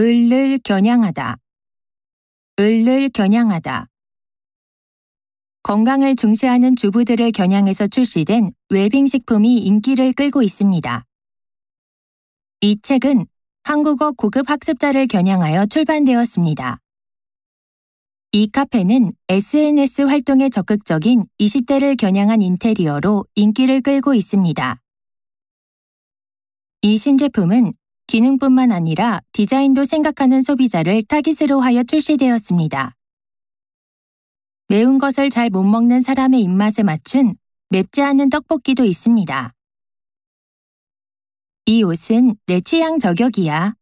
을을 겨냥하다. 을을 겨냥하다. 건강을 중시하는 주부들을 겨냥해서 출시된 웰빙 식품이 인기를 끌고 있습니다. 이 책은 한국어 고급 학습자를 겨냥하여 출판되었습니다. 이 카페는 SNS 활동에 적극적인 20대를 겨냥한 인테리어로 인기를 끌고 있습니다. 이 신제품은 기능뿐만 아니라 디자인도 생각하는 소비자를 타깃으로 하여 출시되었습니다. 매운 것을 잘 못 먹는 사람의 입맛에 맞춘 맵지 않은 떡볶이도 있습니다. 이 옷은 내 취향 저격이야.